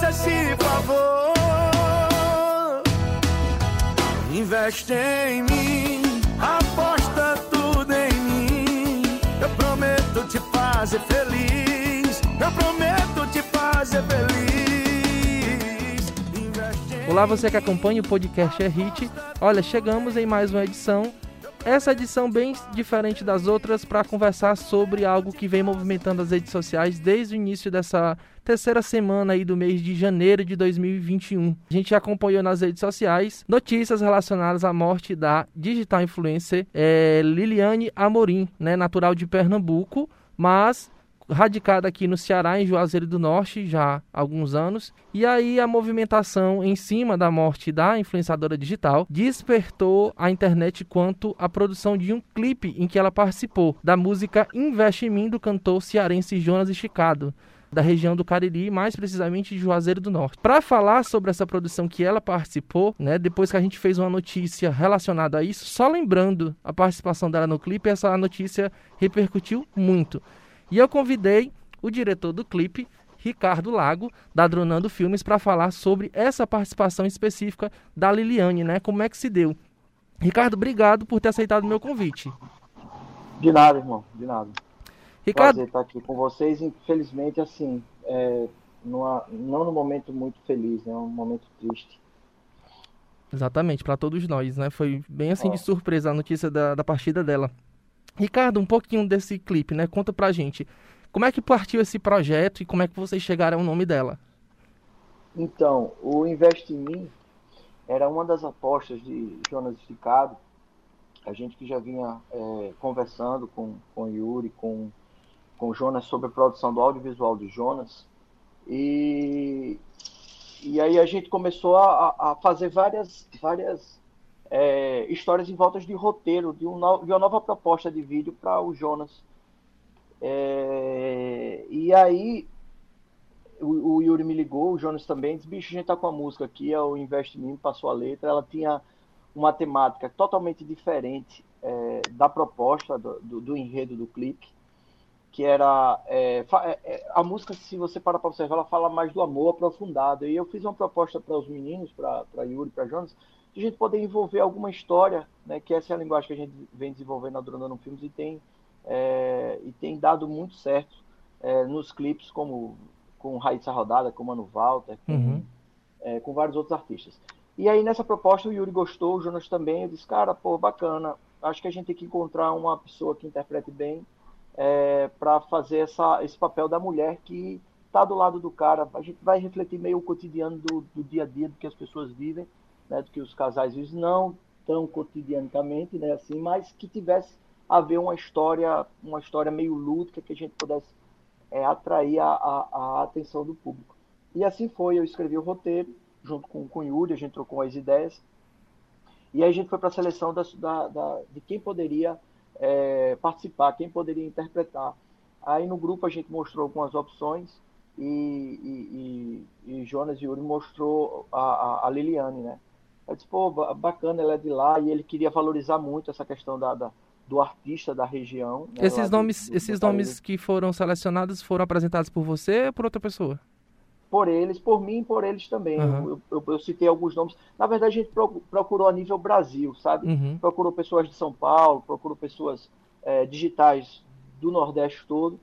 faça esse favor. Investe em mim, aposta tudo em mim. Eu prometo te fazer feliz. Eu prometo te fazer feliz. Olá, você que acompanha o podcast É Hit. Olha, chegamos em mais uma edição. Essa edição bem diferente das outras para conversar sobre algo que vem movimentando as redes sociais desde o início dessa terceira semana aí do mês de janeiro de 2021. A gente acompanhou nas redes sociais notícias relacionadas à morte da digital influencer é, Liliane Amorim, né, natural de Pernambuco, mas radicada aqui no Ceará, em Juazeiro do Norte, já há alguns anos. E aí a movimentação em cima da morte da influenciadora digital despertou a internet quanto à produção de um clipe em que ela participou da música Investe em Mim do cantor cearense Jonas Esticado da região do Cariri, mais precisamente de Juazeiro do Norte. Para falar sobre essa produção que ela participou, né, depois que a gente fez uma notícia relacionada a isso, só lembrando a participação dela no clipe, essa notícia repercutiu muito. E eu convidei o diretor do clipe, Ricardo Lago, da Dronando Filmes, para falar sobre essa participação específica da Liliane, né? Como é que se deu. Ricardo, obrigado por ter aceitado o meu convite. De nada, irmão, de nada. Ricardo, Prazer estar aqui com vocês. Infelizmente, assim, é, numa, não num momento muito feliz, né? Um momento triste. exatamente, para todos nós, né? Foi bem assim de surpresa a notícia da, da partida dela. Ricardo, um pouquinho desse clipe, né? Conta pra gente. Como é que partiu esse projeto e como é que vocês chegaram ao nome dela? Então, o Investe em Mim era uma das apostas de Jonas Esticado. A gente que já vinha é, conversando com, com Yuri, com, com Jonas sobre a produção do audiovisual de Jonas. E, e aí a gente começou a, a fazer várias, várias é, histórias em voltas de roteiro, de, um no- de uma nova proposta de vídeo para o Jonas. É, e aí o, o Yuri me ligou, o Jonas também, disse, bicho, a gente tá com a música aqui, é o Investe em Mim, passou a letra, ela tinha uma temática totalmente diferente é, da proposta, do, do, do enredo do clipe, que era, é, é, é, a música, se você parar para observar, ela fala mais do amor aprofundado, e eu fiz uma proposta para os meninos, para Yuri, para Jonas, a gente poder envolver alguma história, né, que essa é a linguagem que a gente vem desenvolvendo na Durandano Filmes, e tem, é, e tem dado muito certo é, nos clipes, como com Raíssa Rodada, com Mano Walter, com, Uhum. é, com vários outros artistas. E aí nessa proposta o Yuri gostou, o Jonas também, eu disse, cara, pô, bacana, acho que a gente tem que encontrar uma pessoa que interprete bem para fazer essa, esse papel da mulher que está do lado do cara. A gente vai refletir meio o cotidiano do, do dia a dia, do que as pessoas vivem, né, do que os casais vivem, não tão cotidianamente, né, assim, mas que tivesse a ver uma história, uma história meio lúdica que a gente pudesse é, atrair a, a, a atenção do público. E assim foi, eu escrevi o roteiro, junto com, com o Yuri, a gente trocou as ideias, e aí a gente foi para a seleção das- da, da- de quem poderia é, participar, quem poderia interpretar. Aí no grupo a gente mostrou algumas opções, e, e, e, e Jonas e Yuri mostrou a, a, a Liliane, né? Pô, ba- bacana, ela é de lá, e ele queria valorizar muito essa questão da, da- do artista da região. né, Esses do- nomes, do- do esses Cariri. nomes que foram selecionados foram apresentados por você ou por outra pessoa? por eles, por mim e por eles também. Aham. Eu, eu- eu citei alguns nomes. Na verdade, a gente procu- procurou a nível Brasil, sabe? Uhum. Procurou pessoas de São Paulo, procurou pessoas é, digitais do Nordeste todo.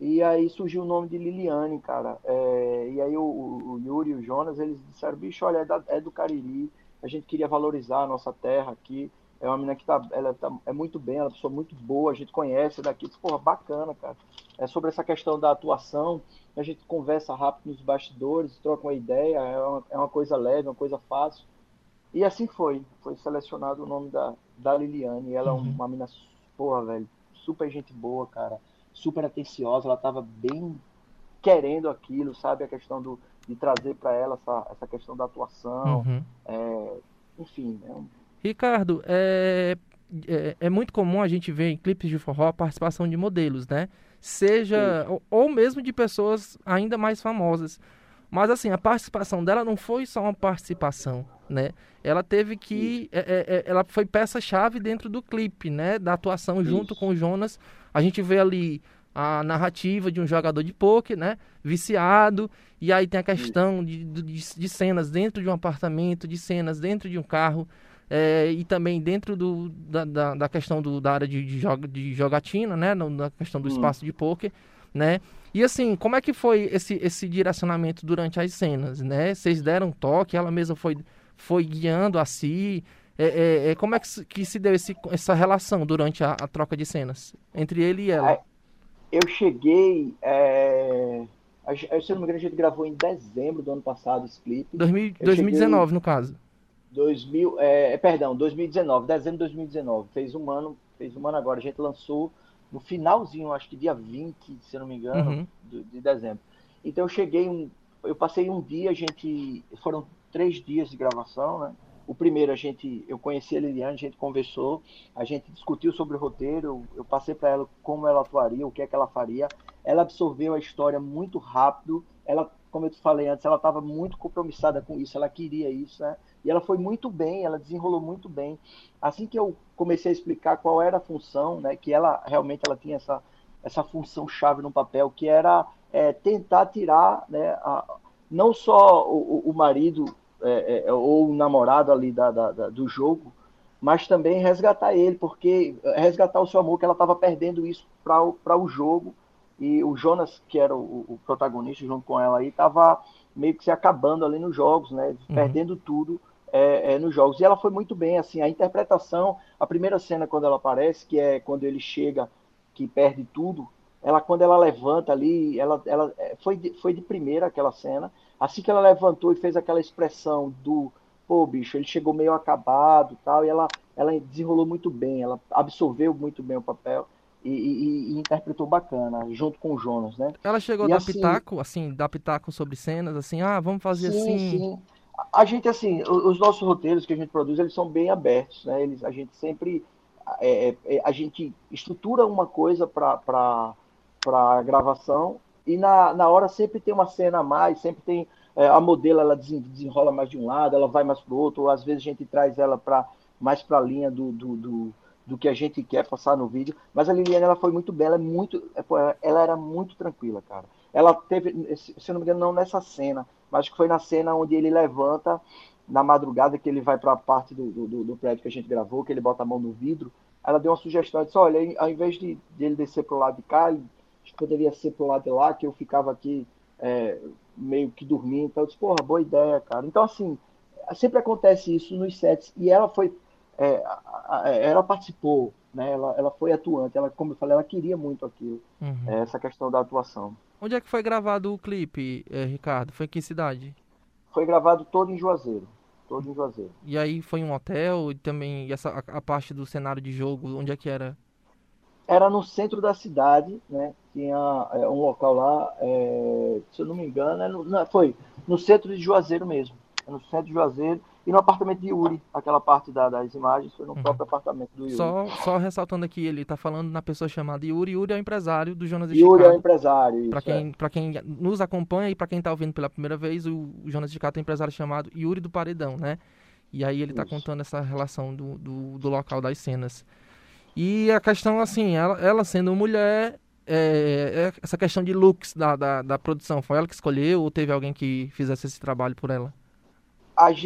E aí surgiu o nome de Liliane, cara. É, e aí o, o- o Yuri e o Jonas, eles disseram, bicho, olha, é, da- é do Cariri, a gente queria valorizar a nossa terra aqui. É uma menina que tá, ela tá, é muito bem, ela é uma pessoa muito boa, a gente conhece daqui. Porra, bacana, cara. É sobre essa questão da atuação, a gente conversa rápido nos bastidores, troca uma ideia, é uma, é uma coisa leve, uma coisa fácil. E assim foi. Foi selecionado o nome da, da Liliane. E ela é Uhum. uma mina, porra, velho, super gente boa, cara. Super atenciosa. Ela tava bem querendo aquilo, sabe? A questão do, de trazer para ela essa, essa questão da atuação. Uhum. É, enfim, é um- Ricardo, é, é, é muito comum a gente ver em clipes de forró a participação de modelos, né? Seja, ou, ou mesmo de pessoas ainda mais famosas. Mas assim, a participação dela não foi só uma participação, né? Ela teve que. é, é, é, ela foi peça-chave dentro do clipe, né? Da atuação junto Isso. com o Jonas. A gente vê ali a narrativa de um jogador de poker, né? Viciado. E aí tem a questão de, de, de cenas dentro de um apartamento, de cenas dentro de um carro. É, e também dentro do, da, da, da, questão do, da área de, de, joga, de jogatina, né? Na questão do hum. espaço de poker, né? E assim, como é que foi esse, esse direcionamento durante as cenas, né? Vocês deram um toque, ela mesma foi, foi guiando a si. É, é, é como é que, que se deu esse, essa relação durante a, a, troca de cenas entre ele e ela? Eu cheguei. É... Se não me engano, a gente gravou em dezembro do ano passado esse clipe. 2000, 2019, cheguei... no caso. 2000, é, é, perdão, 2019, dezembro de 2019. Fez um ano, fez um ano agora. A gente lançou no finalzinho, acho que dia 20, se eu não me engano, uhum. de, de, dezembro. Então eu cheguei, um, eu passei um dia, a gente. Foram três dias de gravação, né? O primeiro a gente, eu conheci a Liliane, a gente conversou, a gente discutiu sobre o roteiro, eu passei para ela como ela atuaria, o que é que ela faria. Ela absorveu a história muito rápido. Ela, como eu te falei antes, ela estava muito compromissada com isso, ela queria isso, né? E ela foi muito bem, ela desenrolou muito bem. Assim que eu comecei a explicar qual era a função, né, que ela realmente ela tinha essa, essa função chave no papel, que era é, tentar tirar né, a, não só o, o marido é, é, ou o namorado ali da, da, da, do jogo, mas também resgatar ele, porque resgatar o seu amor, que ela estava perdendo isso para o jogo. E o Jonas, que era o, o protagonista junto com ela aí, estava meio que se acabando ali nos jogos, né? Uhum. Perdendo tudo é, é, nos jogos. E ela foi muito bem, assim, a interpretação, a primeira cena quando ela aparece, que é quando ele chega, que perde tudo, ela quando ela levanta ali, ela, ela é, foi, de, foi de primeira aquela cena. Assim que ela levantou e fez aquela expressão do pô, bicho, ele chegou meio acabado tal, e ela, ela desenrolou muito bem, ela absorveu muito bem o papel. E, e, e, interpretou bacana, junto com o Jonas, né? Ela chegou a dar assim, pitaco, assim, dar pitaco sobre cenas, assim, ah, vamos fazer sim, assim. Sim a gente, assim, os nossos roteiros que a gente produz, eles são bem abertos, né? Eles, a gente sempre, é, é, é a gente estrutura uma coisa para a gravação e na, na hora sempre tem uma cena a mais, sempre tem é, a modelo, ela desenrola mais de um lado, ela vai mais para o outro, ou às vezes a gente traz ela para mais para a linha do, do, do, do, que a gente quer passar no vídeo. Mas a Liliane, ela foi muito bela, muito, é, ela era muito tranquila, cara. Ela teve, se eu não me engano, não nessa cena, mas que foi na cena onde ele levanta na madrugada que ele vai para a parte do, do, do, prédio que a gente gravou, que ele bota a mão no vidro. Ela deu uma sugestão, disse, olha, ao invés de, de ele descer para o lado de cá, ele poderia ser para o lado de lá, que eu ficava aqui é, meio que dormindo. Então eu disse, porra, boa ideia, cara. Então, assim, sempre acontece isso nos sets. E ela foi, é, ela participou, né? Ela, ela foi atuante. Ela, como eu falei, ela queria muito aquilo, uhum. É, essa questão da atuação. Onde é que foi gravado o clipe, eh, Ricardo? Foi em que cidade? Foi gravado todo em Juazeiro. Todo em Juazeiro. E aí foi um hotel e também essa, a, a, parte do cenário de jogo, onde é que era? Era no centro da cidade, né? Tinha é, um local lá, é, se eu não me engano, é no, não, foi no centro de Juazeiro mesmo. É no centro de Juazeiro e no apartamento de Yuri, aquela parte da, das imagens foi no uhum. próprio apartamento do Yuri. Só, só ressaltando aqui, ele está falando na pessoa chamada Yuri. Yuri é o empresário do Jonas de Yuri é o empresário, Para quem, é. quem nos acompanha e para quem está ouvindo pela primeira vez, o, Jonas de Cato é um empresário chamado Yuri do Paredão, né? E aí ele está contando essa relação do, do, do, local das cenas. E a questão, assim, ela, ela sendo mulher, é, é essa questão de looks da, da, da produção, foi ela que escolheu ou teve alguém que fizesse esse trabalho por ela?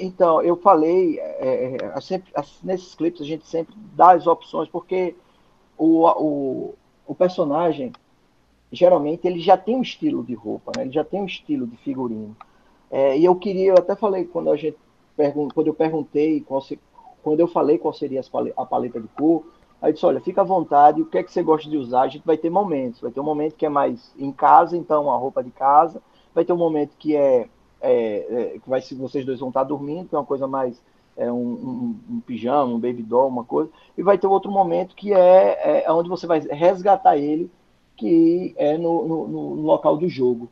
então, eu falei, é, é sempre, nesses clipes a gente sempre dá as opções, porque o, o, o, personagem, geralmente, ele já tem um estilo de roupa, né? ele já tem um estilo de figurino. É, e eu queria, eu até falei quando a gente quando eu perguntei, qual se, quando eu falei qual seria a paleta de cor, aí disse, olha, fica à vontade, o que é que você gosta de usar? A gente vai ter momentos, vai ter um momento que é mais em casa, então a roupa de casa, vai ter um momento que é é, é, que vai se vocês dois vão estar dormindo, que é uma coisa mais é, um, um, um, pijama, um baby doll, uma coisa, e vai ter outro momento que é, é onde você vai resgatar ele, que é no, no, no, local do jogo.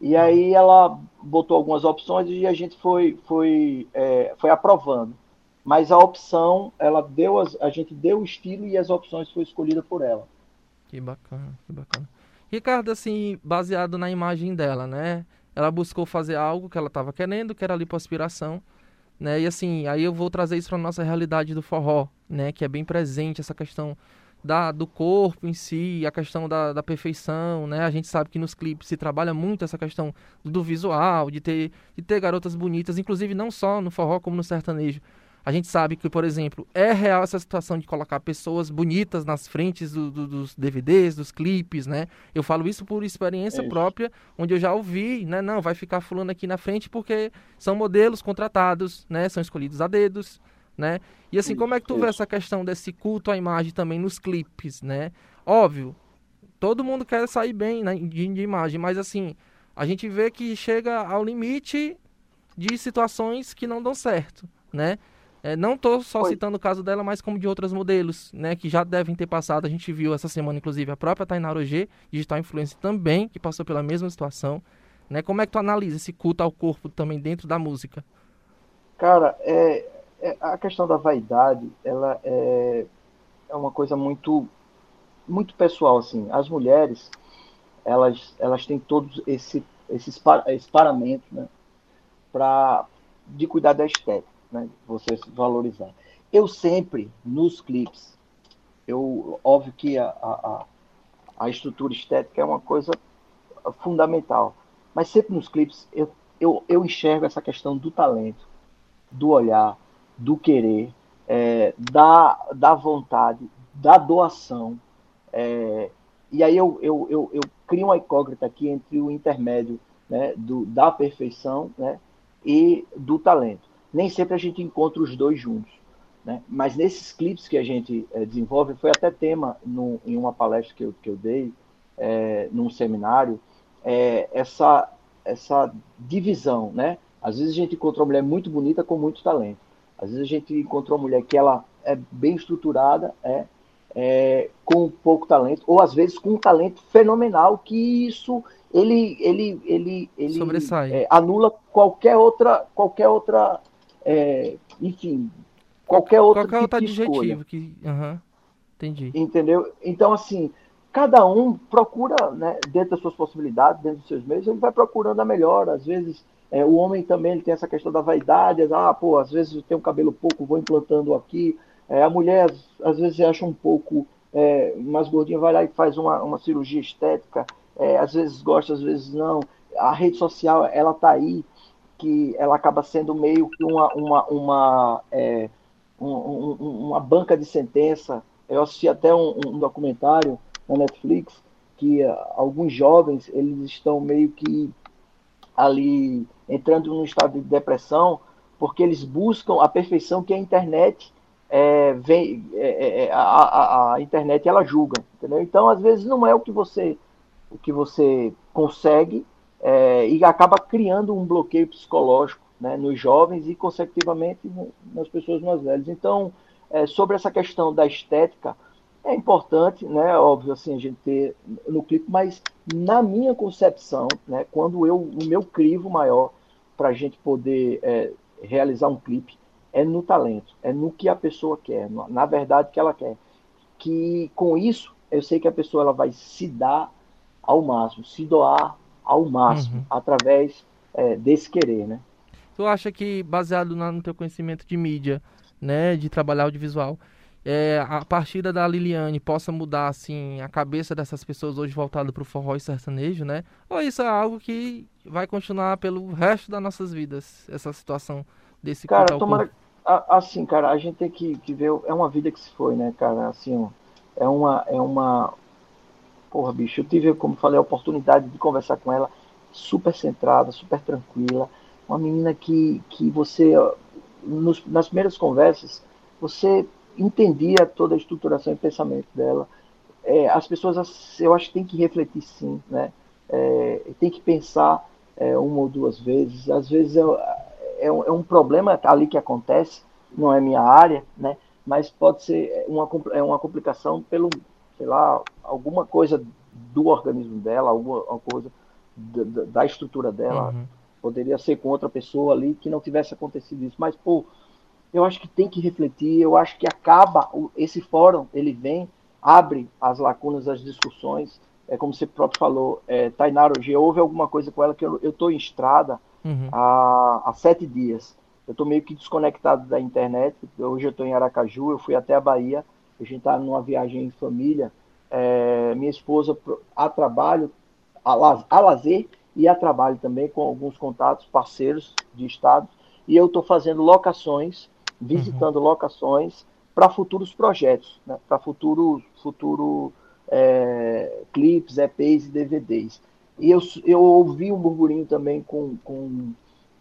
E aí ela botou algumas opções e a gente foi, foi, é, foi aprovando. Mas a opção, ela deu as, a gente deu o estilo e as opções foi escolhida por ela. Que bacana, que bacana. Ricardo, assim, baseado na imagem dela, né? ela buscou fazer algo que ela estava querendo, que era lipoaspiração, né? E assim, aí eu vou trazer isso para nossa realidade do forró, né? Que é bem presente essa questão da, do corpo em si, a questão da, da perfeição, né? A gente sabe que nos clipes se trabalha muito essa questão do visual, de ter, de ter garotas bonitas, inclusive não só no forró como no sertanejo. A gente sabe que, por exemplo, é real essa situação de colocar pessoas bonitas nas frentes do, do, dos DVDs, dos clipes, né? Eu falo isso por experiência isso. própria, onde eu já ouvi, né? Não, vai ficar fulano aqui na frente porque são modelos contratados, né? São escolhidos a dedos, né? E assim, como é que tu vê essa questão desse culto à imagem também nos clipes, né? Óbvio, todo mundo quer sair bem né, de, de imagem, mas assim, a gente vê que chega ao limite de situações que não dão certo, né? É, não estou só Oi. citando o caso dela, mas como de outros modelos, né, que já devem ter passado. A gente viu essa semana, inclusive, a própria Tainara G, digital influencer também, que passou pela mesma situação. Né? Como é que tu analisa esse culto ao corpo também dentro da música? Cara, é, é, a questão da vaidade, ela é, é uma coisa muito, muito pessoal, assim. As mulheres, elas, elas têm todos esse, esses, esses paramentos, né, pra, de cuidar da estética, né, você se valorizar. Eu sempre, nos clipes, eu, óbvio que a, a, a estrutura estética é uma coisa fundamental, mas sempre nos clipes eu, eu, eu enxergo essa questão do talento, do olhar, do querer, é, da, da vontade, da doação. É, e aí eu, eu, eu, eu, crio uma incógnita aqui entre o intermédio né, do, da perfeição né, e do talento. Nem sempre a gente encontra os dois juntos. Né? Mas nesses clipes que a gente é, desenvolve, foi até tema no, em uma palestra que eu, que eu dei, é, num seminário, é, essa, essa divisão. Né? Às vezes a gente encontra uma mulher muito bonita com muito talento. Às vezes a gente encontrou uma mulher que ela é bem estruturada, é, é, com pouco talento, ou às vezes com um talento fenomenal, que isso ele, ele, ele, ele Sobressai. É, anula qualquer outra, qualquer outra, é, enfim, qualquer outro qualquer tipo outro adjetivo que, uhum, entendi. Entendeu? Então assim, cada um procura, né, dentro das suas possibilidades, dentro dos seus meios, ele vai procurando a melhor. Às vezes é, o homem também ele tem essa questão da vaidade, ah, pô, às vezes eu tenho um cabelo pouco, vou implantando aqui. É, a mulher, às vezes, acha um pouco é, mais gordinha, vai lá e faz uma, uma cirurgia estética, é, às vezes gosta, às vezes não. A rede social, ela tá aí, que ela acaba sendo meio que uma, uma, uma, é, um, um, uma banca de sentença. Eu assisti até um, um documentário na Netflix que uh, alguns jovens eles estão meio que ali entrando num estado de depressão, porque eles buscam a perfeição que a internet é, vem, é, é, é, a, a, internet ela julga, entendeu? Então às vezes não é o que você o que você consegue é, e acaba criando um bloqueio psicológico né, nos jovens e consecutivamente nas pessoas mais velhas. Então é, sobre essa questão da estética é importante, né? Óbvio, assim, a gente ter no clipe, mas na minha concepção, né? Quando eu, o meu crivo maior para a gente poder é, realizar um clipe é no talento, é no que a pessoa quer, na verdade que ela quer. Que com isso, eu sei que a pessoa ela vai se dar ao máximo, se doar ao máximo, uhum. através é, desse querer, né? Tu acha que, baseado no teu conhecimento de mídia, né, de trabalhar audiovisual, é, a partida da Liliane possa mudar assim a cabeça dessas pessoas hoje voltadas para o forró e sertanejo, né? Ou isso é algo que vai continuar pelo resto das nossas vidas, essa situação desse Cara, tomara, assim, cara, a gente tem que, que ver, é uma vida que se foi, né, cara? Assim, é uma, é uma, porra, bicho, eu tive, como falei, a oportunidade de conversar com ela, super centrada, super tranquila, uma menina que, que você, nos, nas primeiras conversas, você entendia toda a estruturação e pensamento dela. É, as pessoas, eu acho que tem que refletir sim, né? É, tem que pensar é, uma ou duas vezes. Às vezes é, é, um, é, um, problema ali que acontece, não é minha área, né? Mas pode ser uma, é uma complicação pelo, sei lá, alguma coisa do organismo dela, alguma coisa da, da estrutura dela. Uhum. Poderia ser com outra pessoa ali que não tivesse acontecido isso. Mas, pô, eu acho que tem que refletir, eu acho que acaba esse fórum, ele vem, abre as lacunas das discussões, é como você próprio falou, é, Tainara, hoje houve alguma coisa com ela que eu estou em estrada uhum. há, há sete dias. Eu estou meio que desconectado da internet. Hoje eu estou em Aracaju, eu fui até a Bahia a gente está numa viagem em família, é, minha esposa a trabalho, a, a lazer e a trabalho também com alguns contatos, parceiros de estado, e eu estou fazendo locações, visitando uhum. locações para futuros projetos, né, para futuro, futuro é, clipes, EPs e DVDs. E eu, eu ouvi um burburinho também com, com,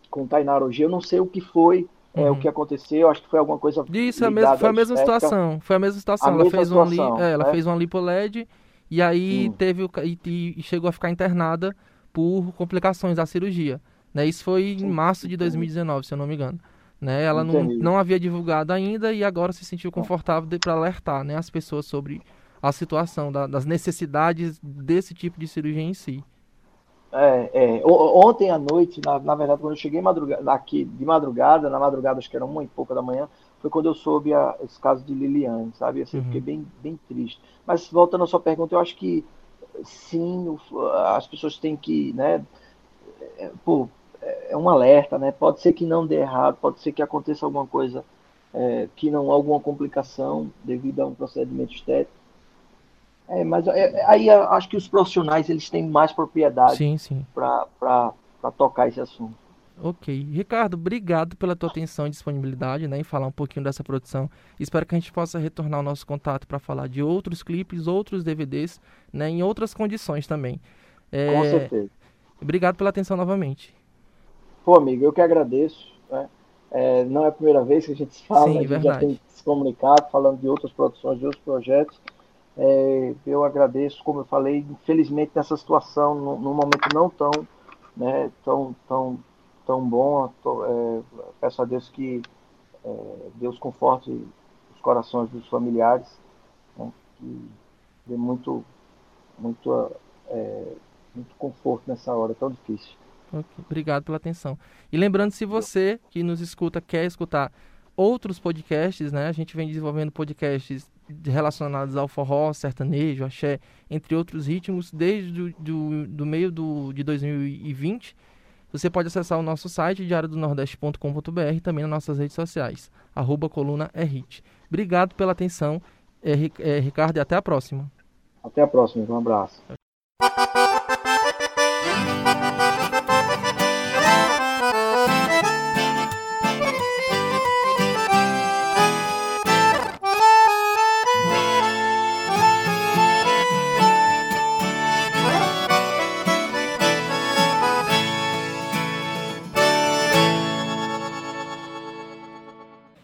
com Tainara hoje, eu não sei o que foi, uhum. é, o uhum. que aconteceu, acho que foi alguma coisa. Isso, a mesma, foi a mesma situação. Foi a mesma situação. A ela mesma fez situação, uma, é, ela né? fez uma lipoled e aí hum. teve e, e, chegou a ficar internada por complicações da cirurgia. Né? Isso foi em março de 2019, se eu não me engano. Né? Ela não, não havia divulgado ainda e agora se sentiu confortável para alertar né, as pessoas sobre a situação, da, das necessidades desse tipo de cirurgia em si. É, é. Ontem à noite, na, na verdade, quando eu cheguei madrugada, aqui de madrugada, na madrugada acho que era uma e pouca da manhã, foi quando eu soube a, esse caso de Liliane, sabe? Assim, uhum. Fiquei bem, bem triste. Mas voltando à sua pergunta, eu acho que sim, as pessoas têm que, né? É, pô, é um alerta, né? Pode ser que não dê errado, pode ser que aconteça alguma coisa é, que não alguma complicação devido a um procedimento estético. É, mas é, aí acho que os profissionais eles têm mais propriedade para tocar esse assunto. Ok. Ricardo, obrigado pela tua atenção e disponibilidade né, em falar um pouquinho dessa produção. Espero que a gente possa retornar o nosso contato para falar de outros clipes, outros DVDs, né, em outras condições também. É... Com certeza. Obrigado pela atenção novamente. Pô, amigo, eu que agradeço. Né? É, não é a primeira vez que a gente se fala, Sim, a gente verdade. já tem se comunicado, falando de outras produções, de outros projetos. É, eu agradeço, como eu falei, infelizmente nessa situação, num, momento não tão, né, tão, tão, tão bom, tô, é, peço a Deus que é, Deus conforte os corações dos familiares, né, que dê muito, muito, é, muito conforto nessa hora tão difícil. Okay. Obrigado pela atenção. E lembrando, se você que nos escuta quer escutar outros podcasts, né? A gente vem desenvolvendo podcasts relacionados ao forró, sertanejo, axé, entre outros ritmos, desde do, do, do meio do, de 2020. Você pode acessar o nosso site, diariodonordeste.com.br, e também nas nossas redes sociais, arroba coluna é hit. Obrigado pela atenção, é, é, Ricardo, e até a próxima. Até a próxima, um abraço.